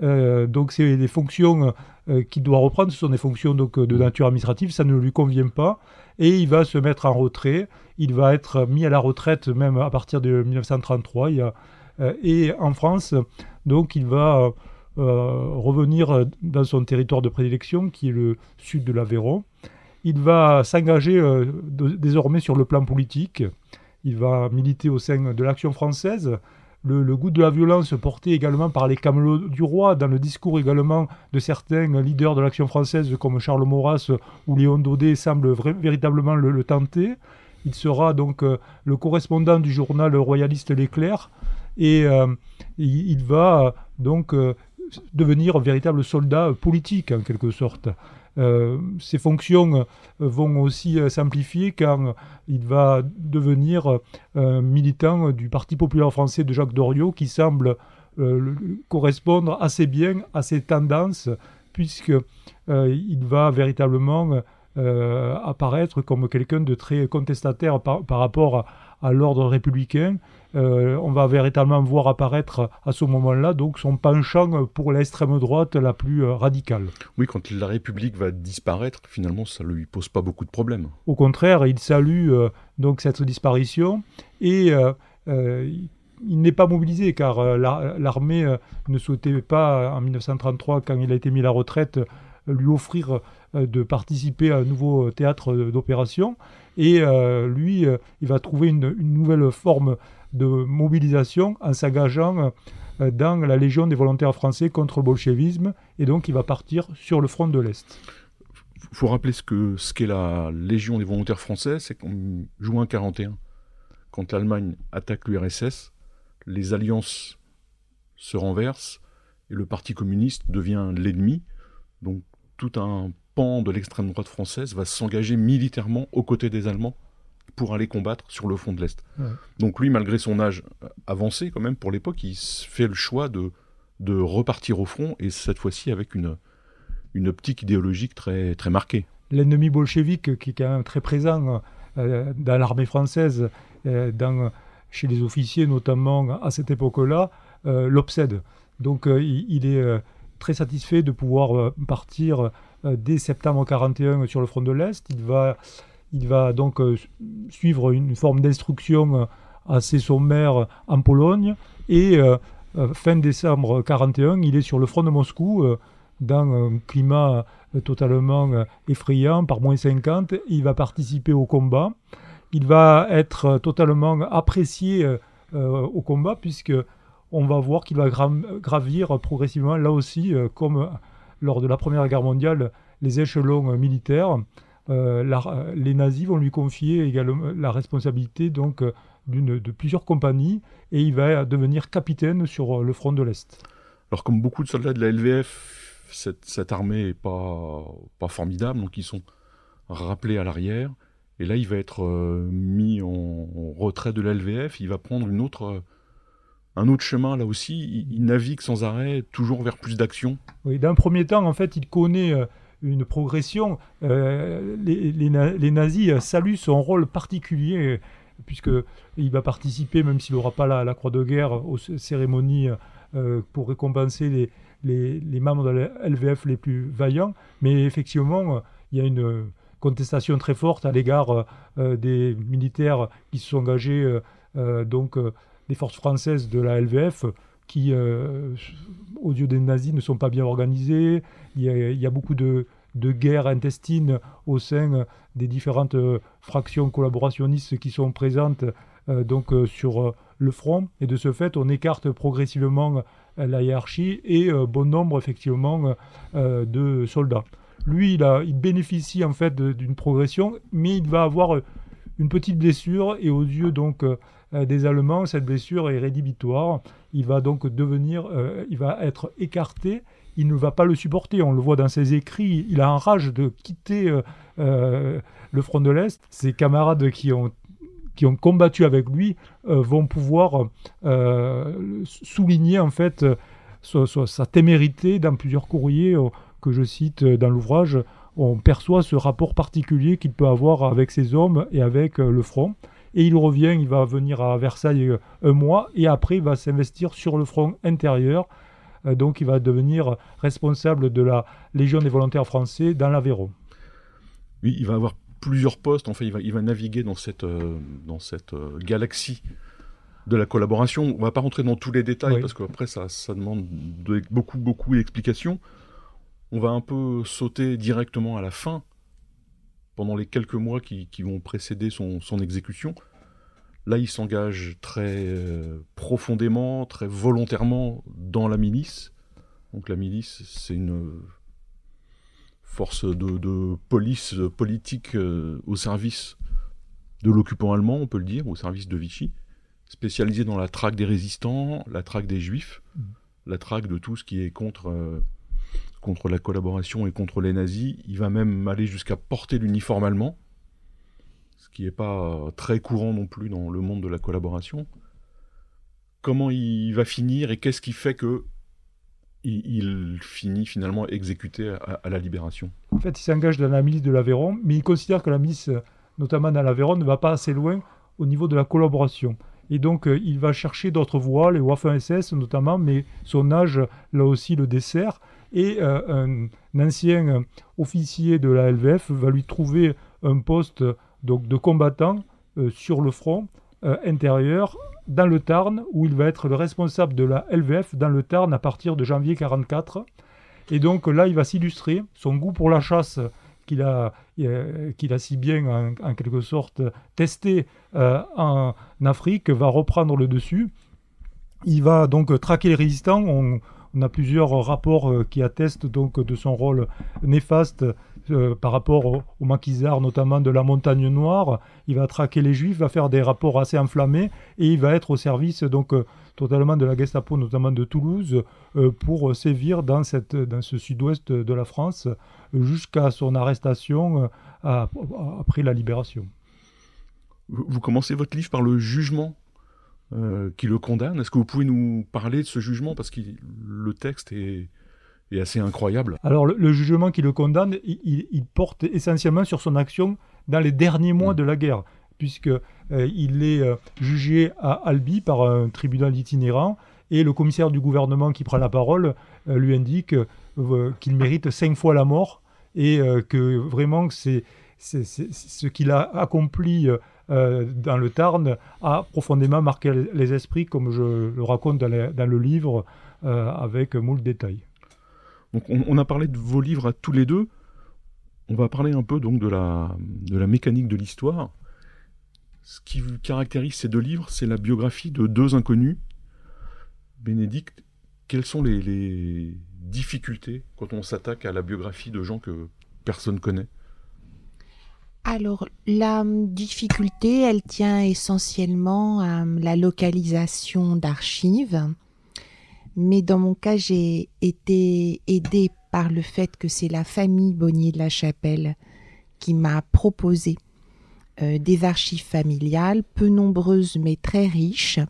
euh, donc c'est des fonctions euh, qu'il doit reprendre, ce sont des fonctions donc, de nature administrative, ça ne lui convient pas, et il va se mettre en retrait, il va être mis à la retraite même à partir de 1933, et en France, donc il va revenir dans son territoire de prédilection, qui est le sud de l'Aveyron. Il va s'engager désormais sur le plan politique. Il va militer au sein de l'Action française. Le, goût de la violence porté également par les camelots du roi, dans le discours également de certains leaders de l'Action française comme Charles Maurras ou Léon Daudet semble véritablement le, tenter. Il sera donc euh, le correspondant du journal royaliste L'Éclair et euh, il, va donc euh, devenir un véritable soldat politique en quelque sorte. Euh, ses fonctions euh, vont aussi euh, s'amplifier quand il va devenir militant du Parti populaire français de Jacques Doriot, qui semble correspondre assez bien à ses tendances, puisqu'il il va véritablement apparaître comme quelqu'un de très contestataire par, rapport à l'ordre républicain euh, on va véritablement voir apparaître à ce moment-là donc son penchant pour l'extrême droite la plus euh, radicale. Oui, quand la République va disparaître, finalement, ça ne lui pose pas beaucoup de problèmes. Au contraire, il salue euh, donc cette disparition et il n'est pas mobilisé car l'armée ne souhaitait pas, en 1933, quand il a été mis à la retraite, lui offrir de participer à un nouveau théâtre d'opération. Et lui, il va trouver une, une nouvelle forme de mobilisation en s'engageant euh, dans la Légion des volontaires français contre le bolchevisme, et donc il va partir sur le front de l'Est. Il faut rappeler ce qu'est ce la Légion des volontaires français, c'est qu'en juin 41, quand l'Allemagne attaque l'URSS, les alliances se renversent et le Parti communiste devient l'ennemi. Donc tout un pan de l'extrême droite française va s'engager militairement aux côtés des Allemands pour aller combattre sur le front de l'Est. Donc lui, malgré son âge avancé quand même pour l'époque, il fait le choix de, de repartir au front et cette fois-ci avec une, une optique idéologique très, très marquée. L'ennemi bolchevique qui est quand même très présent euh, dans l'armée française, euh, dans, chez les officiers notamment à cette époque-là, euh, l'obsède. Donc il, est très satisfait de pouvoir partir dès septembre 41 sur le front de l'Est. Il va il va donc euh, suivre une forme d'instruction euh, assez sommaire en Pologne. Et euh, fin décembre 1941, il est sur le front de Moscou dans un climat totalement effrayant, par moins 50. Il va participer au combat. Il va être totalement apprécié au combat, puisque on va voir qu'il va gravir progressivement, là aussi, comme lors de la Première Guerre mondiale, les échelons militaires. Euh, euh, les nazis vont lui confier également la responsabilité donc euh, de plusieurs compagnies et il va devenir capitaine sur le front de l'Est. Alors comme beaucoup de soldats de la LVF, cette, armée n'est pas, pas formidable, donc ils sont rappelés à l'arrière. Et là, il va être mis en, retrait de la LVF, il va prendre une autre, un autre chemin là aussi. Il, navigue sans arrêt, toujours vers plus d'action. Oui, d'un premier temps, en fait, il connaît une progression. Euh, les, nazis saluent son rôle particulier, puisqu'il va participer, même s'il n'aura pas la, croix de guerre, aux cérémonies euh, pour récompenser les, membres de la LVF les plus vaillants. Mais effectivement, il y a une contestation très forte à l'égard euh, des militaires qui se sont engagés, donc des forces françaises de la LVF, qui, aux yeux des nazis, ne sont pas bien organisés. Il y a, beaucoup de, de guerre intestine au sein des différentes fractions collaborationnistes qui sont présentes donc sur le front. Et de ce fait, on écarte progressivement la hiérarchie et bon nombre effectivement de soldats. Lui, il, il bénéficie en fait d'une progression, mais il va avoir une petite blessure et aux yeux donc euh, des Allemands, cette blessure est rédhibitoire. Il va donc devenir, euh, il va être écarté. Il ne va pas le supporter. On le voit dans ses écrits. Il a en rage de quitter euh, le front de l'Est. Ses camarades qui ont qui ont combattu avec lui vont pouvoir souligner en fait sa témérité dans plusieurs courriers que je cite dans l'ouvrage. On perçoit ce rapport particulier qu'il peut avoir avec ses hommes et avec le front et il revient, il va venir à Versailles euh, un mois, et après il va s'investir sur le front intérieur. Euh, donc il va devenir responsable de la Légion des volontaires français dans l'Aveyron. Oui, il va avoir plusieurs postes, en fait, il va, il va naviguer dans cette, euh, dans cette galaxie de la collaboration. On ne va pas rentrer dans tous les détails, parce qu'après ça, ça demande beaucoup, beaucoup d'explications. On va un peu sauter directement à la fin, pendant les quelques mois qui, vont précéder son, exécution. Là, il s'engage très euh, profondément, très volontairement dans la milice. Donc la milice, c'est une force de, police politique euh, au service de l'occupant allemand, on peut le dire, au service de Vichy, spécialisée dans la traque des résistants, la traque des juifs, la traque de tout ce qui est contre euh, contre la collaboration et contre les nazis. Il va même aller jusqu'à porter l'uniforme allemand, qui n'est pas très courant non plus dans le monde de la collaboration. Comment il va finir et qu'est-ce qui fait que il, finit finalement exécuté à, la libération? En fait, il s'engage dans la milice de l'Aveyron, mais il considère que la milice, notamment dans l'Aveyron, ne va pas assez loin au niveau de la collaboration. Et donc, euh, il va chercher d'autres voies, les Waffen-SS notamment, mais son âge, là aussi, le dessert et euh, un, ancien euh, officier de la LVF va lui trouver un poste donc, de combattant euh, sur le front intérieur dans le Tarn, où il va être le responsable de la LVF dans le Tarn à partir de janvier 1944. Et donc là, il va s'illustrer. Son goût pour la chasse qu'il a, qu'il a si bien, en, quelque sorte, testé en Afrique, va reprendre le dessus. Il va donc traquer les résistants. On, on a plusieurs rapports euh, qui attestent donc de son rôle néfaste euh, par rapport au, maquisard, notamment de la Montagne Noire. Il va traquer les Juifs, va faire des rapports assez enflammés et il va être au service donc euh, totalement de la Gestapo, notamment de Toulouse, pour sévir dans, cette, dans ce sud-ouest de la France jusqu'à son arrestation après la libération. Vous commencez votre livre par le jugement euh, qui le condamne. Est-ce que vous pouvez nous parler de ce jugement? Parce que le texte est, assez incroyable. Alors, le, jugement qui le condamne, il, porte essentiellement sur son action dans les derniers mois mm. de la guerre, puisqu'il euh, il est euh, jugé à Albi par un tribunal itinérant, et le commissaire du gouvernement qui prend la parole lui indique qu'il mérite cinq fois la mort, et que vraiment c'est ce qu'il a accompli euh, dans le Tarn a profondément marqué les esprits, comme je le raconte dans, le livre, euh, avec moult détails. On, a parlé de vos livres à tous les deux. On va parler un peu donc de la, mécanique de l'histoire. Ce qui caractérise ces deux livres, c'est la biographie de deux inconnus. Bénédicte, quelles sont les, les difficultés quand on s'attaque à la biographie de gens que personne connaît? Alors, la difficulté, elle tient essentiellement à la localisation d'archives. Mais dans mon cas, j'ai été aidée par le fait que c'est la famille Bonnier de la Chapelle qui m'a proposé euh, des archives familiales, peu nombreuses mais très riches.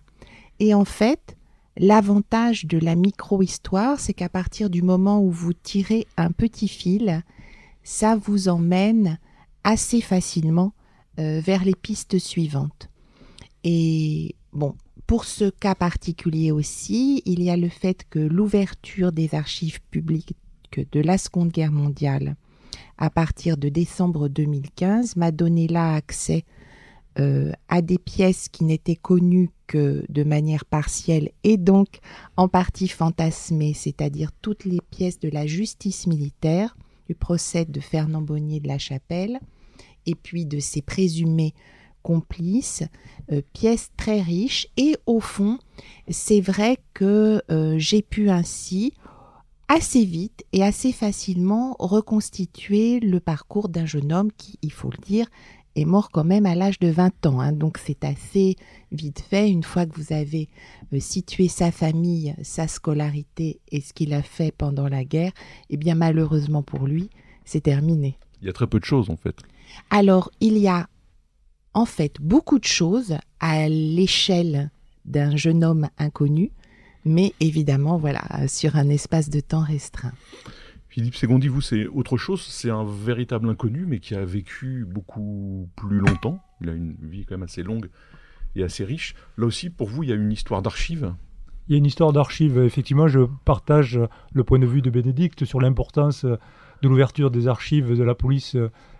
Et en fait, l'avantage de la micro-histoire, c'est qu'à partir du moment où vous tirez un petit fil, ça vous emmène assez facilement euh, vers les pistes suivantes. Et bon, pour ce cas particulier aussi, il y a le fait que l'ouverture des archives publiques de la Seconde Guerre mondiale à partir de décembre 2015 m'a donné là accès euh, à des pièces qui n'étaient connues que de manière partielle et donc en partie fantasmées, c'est-à-dire toutes les pièces de la justice militaire, du procès de Fernand Bonnier de la Chapelle et puis de ses présumés complices, euh, pièce très riche. Et au fond, c'est vrai que euh, j'ai pu ainsi assez vite et assez facilement reconstituer le parcours d'un jeune homme qui, il faut le dire, est mort quand même à l'âge de 20 ans. Hein. donc c'est assez vite fait. Une fois que vous avez euh, situé sa famille, sa scolarité et ce qu'il a fait pendant la guerre, eh bien malheureusement pour lui, c'est terminé. Il y a très peu de choses en fait. Alors il y a en fait beaucoup de choses à l'échelle d'un jeune homme inconnu, mais évidemment, voilà, sur un espace de temps restreint. Philippe Ségondi, vous, c'est autre chose. C'est un véritable inconnu, mais qui a vécu beaucoup plus longtemps. Il a une vie quand même assez longue et assez riche. Là aussi, pour vous, il y a une histoire d'archives. Il y a une histoire d'archives. Effectivement, je partage le point de vue de Bénédicte sur l'importance de l'ouverture des archives de la police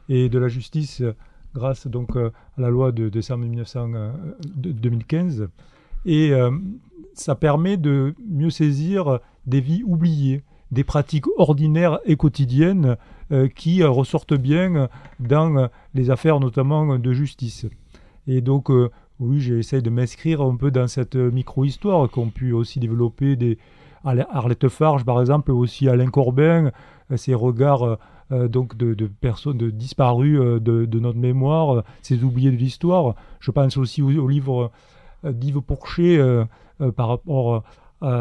et de la justice grâce donc à la loi de décembre 2015. Et euh, ça permet de mieux saisir des vies oubliées, des pratiques ordinaires et quotidiennes euh, qui ressortent bien dans les affaires notamment de justice. Et donc, euh, oui, j'essaie de m'inscrire un peu dans cette micro-histoire qu'ont pu aussi développer des Arlette Farge, par exemple, aussi Alain Corbin, ces regards donc de, personnes de disparues de, notre mémoire, ces oubliés de l'histoire. Je pense aussi au livre euh, d'Yves Pourchet euh, euh, par rapport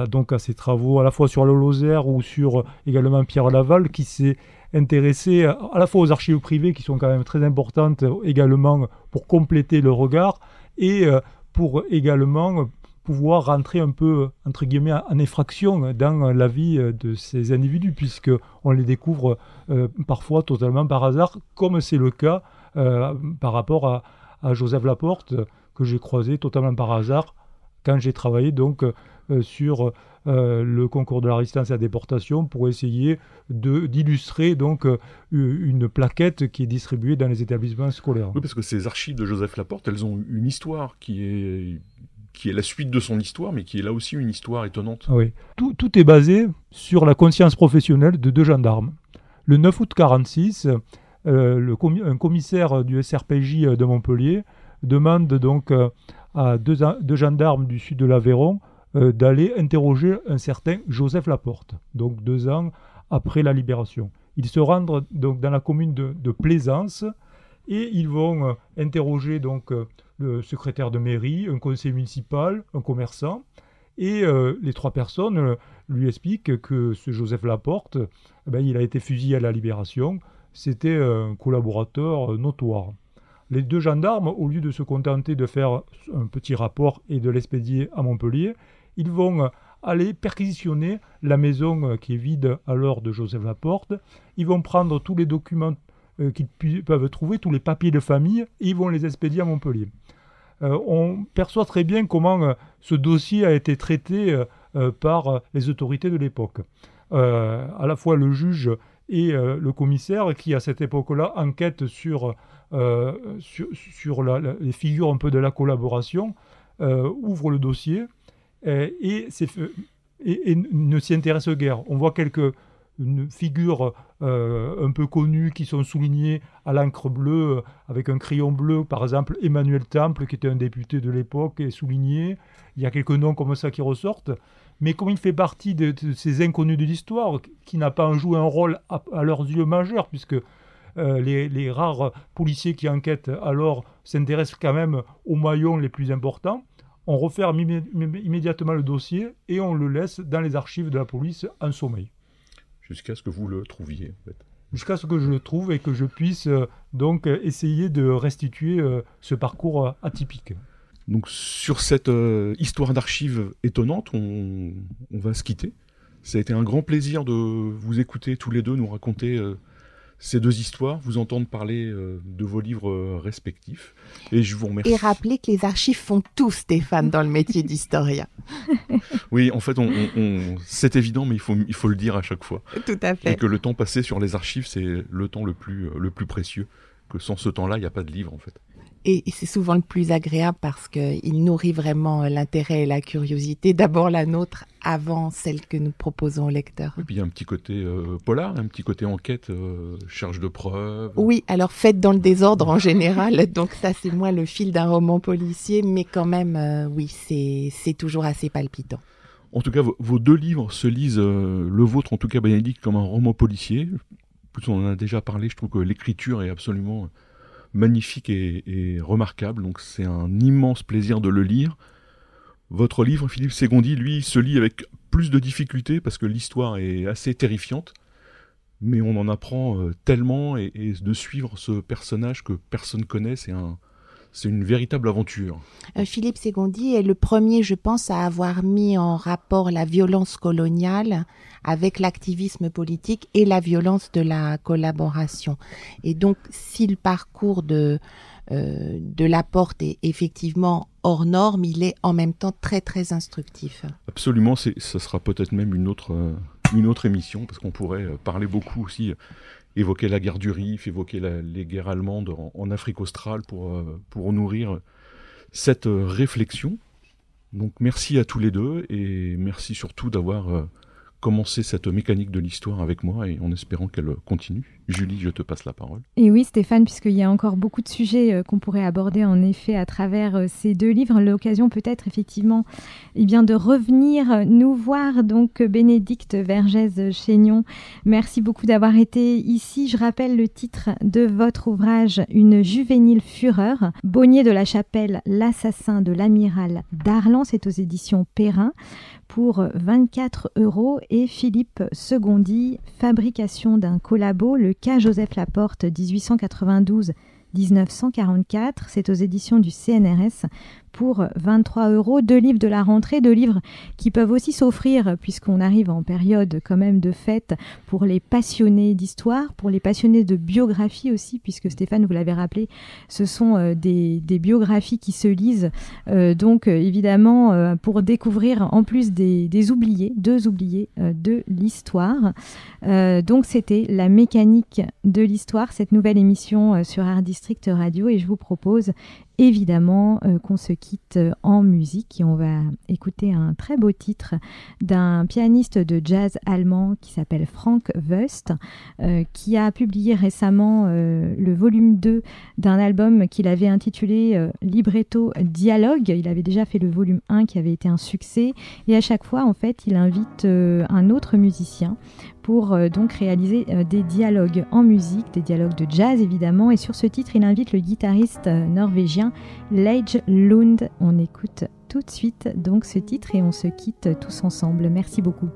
donc à ses travaux à la fois sur le Lozère ou sur également Pierre Laval qui s'est intéressé à la fois aux archives privées qui sont quand même très importantes également pour compléter le regard et pour également pouvoir rentrer un peu entre guillemets en effraction dans la vie de ces individus puisque on les découvre parfois totalement par hasard comme c'est le cas par rapport à, Joseph Laporte que j'ai croisé totalement par hasard quand j'ai travaillé donc euh, sur euh, le concours de la résistance à la déportation pour essayer d'illustrer donc euh, une plaquette qui est distribuée dans les établissements scolaires. Oui, parce que ces archives de Joseph Laporte, elles ont une histoire qui est qui est la suite de son histoire, mais qui est là aussi une histoire étonnante. Oui, tout, est basé sur la conscience professionnelle de deux gendarmes. Le 9 août 1946, le un commissaire du SRPJ de Montpellier demande donc euh, à deux, gendarmes du sud de l'Aveyron euh, d'aller interroger un certain Joseph Laporte, donc deux ans après la libération. Ils se rendent donc dans la commune de, Plaisance et ils vont euh, interroger donc le secrétaire de mairie, un conseiller municipal, un commerçant. Et les trois personnes lui expliquent que ce Joseph Laporte, eh ben, il a été fusillé à la Libération. C'était un collaborateur notoire. Les deux gendarmes, au lieu de se contenter de faire un petit rapport et de l'expédier à Montpellier, ils vont aller perquisitionner la maison qui est vide alors de Joseph Laporte. Ils vont prendre tous les documents euh, qu'ils peuvent trouver, tous les papiers de famille, et ils vont les expédier à Montpellier. Euh, on perçoit très bien comment euh, ce dossier a été traité par les autorités de l'époque. à la fois le juge et le commissaire qui, à cette époque-là, enquête sur euh, sur, les figures un peu de la collaboration, euh, ouvre le dossier et, et, ne s'y intéresse guère. On voit quelques figures euh, un peu connues qui sont soulignées à l'encre bleue avec un crayon bleu, par exemple Emmanuel Temple, qui était un député de l'époque, est souligné. Il y a quelques noms comme ça qui ressortent. Mais comme il fait partie de, ces inconnus de l'histoire, qui n'a pas joué un rôle à, à, leurs yeux majeur, puisque euh, les, rares policiers qui enquêtent alors s'intéressent quand même aux maillons les plus importants. On referme immédiatement le dossier et on le laisse dans les archives de la police en sommeil. Jusqu'à ce que vous le trouviez, Jusqu'à ce que je le trouve et que je puisse euh, donc essayer de restituer euh, ce parcours atypique. Donc sur cette histoire d'archives étonnante, on, on, va se quitter. Ça a été un grand plaisir de vous écouter tous les deux nous raconter ces deux histoires, vous entendre parler euh, de vos livres euh, respectifs. Et je vous remercie. Et rappeler que les archives font tout, Stéphane, dans le métier d'historien. oui, en fait, on, c'est évident, mais il faut, il faut le dire à chaque fois. Tout à fait. Et que le temps passé sur les archives, c'est le temps le plus, le plus précieux. Que sans ce temps-là, il n'y a pas de livre, en fait. Et, c'est souvent le plus agréable parce qu'il nourrit vraiment l'intérêt et la curiosité, d'abord la nôtre avant celle que nous proposons au lecteur. Et puis il y a un petit côté euh, polar, un petit côté enquête, euh, cherche de preuves. Oui, alors faites dans le désordre en général, donc ça c'est moins le fil d'un roman policier, mais quand même, euh, oui, c'est toujours assez palpitant. En tout cas, vos, deux livres se lisent, le vôtre en tout cas, Bénédicte, comme un roman policier. Plus on en a déjà parlé, je trouve que l'écriture est absolument magnifique et, remarquable. Donc c'est un immense plaisir de le lire. Votre livre, Philippe Ségondi, lui, se lit avec plus de difficulté parce que l'histoire est assez terrifiante. Mais on en apprend euh, tellement et, de suivre ce personnage que personne connaît, c'est un, c'est une véritable aventure. Euh, Philippe Ségondi est le premier, je pense, à avoir mis en rapport la violence coloniale avec l'activisme politique et la violence de la collaboration. Et donc, si le parcours de, euh, de la porte est effectivement hors norme, il est en même temps très très instructif. Absolument, ce sera peut-être même une autre, euh, une autre émission, parce qu'on pourrait euh, parler beaucoup aussi, évoquer la guerre du Rif, évoquer les guerres allemandes en, Afrique australe pour, pour nourrir cette réflexion. Donc merci à tous les deux et merci surtout d'avoir commencer cette mécanique de l'histoire avec moi et en espérant qu'elle continue. Julie, je te passe la parole. Et oui, Stéphane, puisqu'il y a encore beaucoup de sujets euh, qu'on pourrait aborder en effet à travers euh, ces deux livres, l'occasion peut-être effectivement eh bien, de revenir euh, nous voir. Donc, Bénédicte Vergès-Chénion, merci beaucoup d'avoir été ici. Je rappelle le titre de votre ouvrage, Une juvénile fureur, Bonnier de la Chapelle, l'assassin de l'amiral d'Arlan, c'est aux éditions Perrin pour 24 euros et Philippe Segondi, fabrication d'un collabo, le cas Joseph Laporte 1892 1944, c'est aux éditions du CNRS pour 23 euros. Deux livres de la rentrée, deux livres qui peuvent aussi s'offrir, puisqu'on arrive en période quand même de fête, pour les passionnés d'histoire, pour les passionnés de biographie aussi, puisque Stéphane, vous l'avez rappelé, ce sont euh, des, biographies qui se lisent. Euh, donc euh, évidemment, pour découvrir en plus des, des oubliés, deux oubliés de l'histoire. donc c'était la mécanique de l'histoire, cette nouvelle émission sur Art District Radio, et je vous propose évidemment euh, qu'on se quitte euh, en musique et on va écouter un très beau titre d'un pianiste de jazz allemand qui s'appelle Frank Wust, euh, qui a publié récemment le volume 2 d'un album qu'il avait intitulé Libretto Dialogue. Il avait déjà fait le volume 1 qui avait été un succès et à chaque fois en fait il invite un autre musicien pour euh, donc réaliser euh, des dialogues en musique, des dialogues de jazz évidemment. Et sur ce titre, il invite le guitariste euh, norvégien Leij Lund. On écoute tout de suite donc ce titre et on se quitte tous ensemble. Merci beaucoup.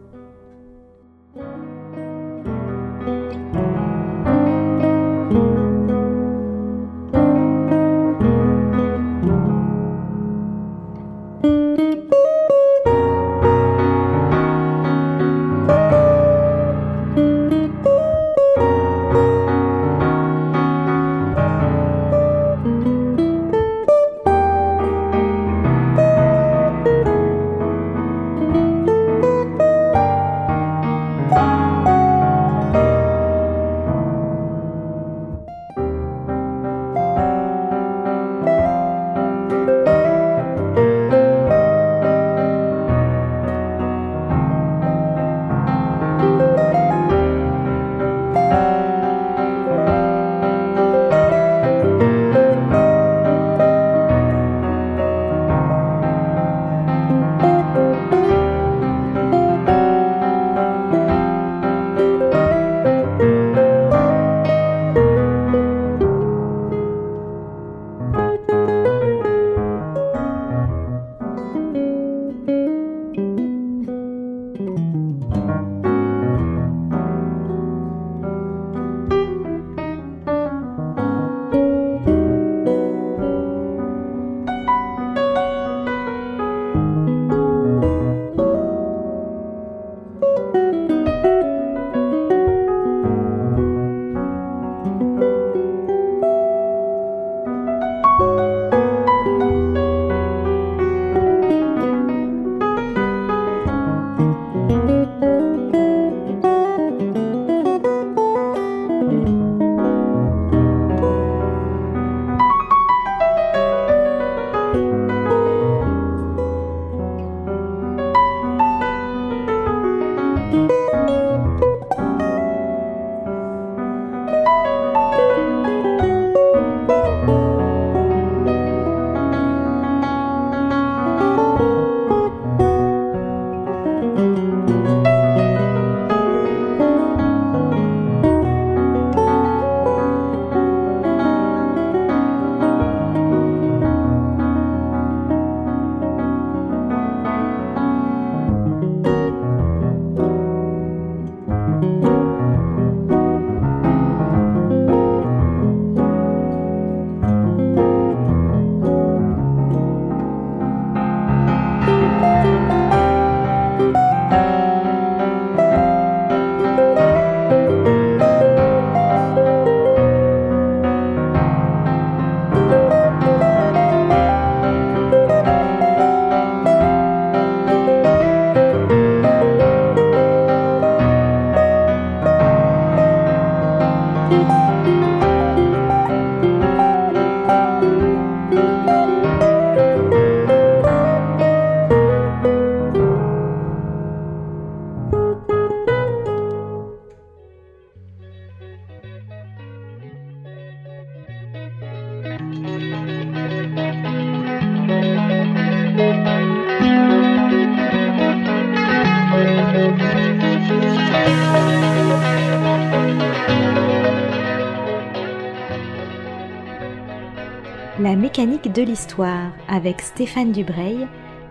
de l'histoire avec Stéphane Dubreuil,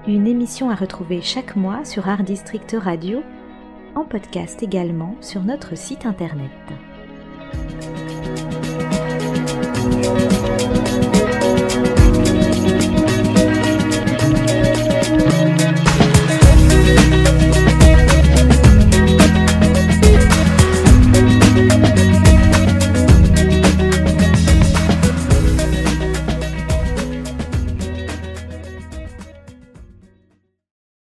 une émission à retrouver chaque mois sur Art District Radio, en podcast également sur notre site internet.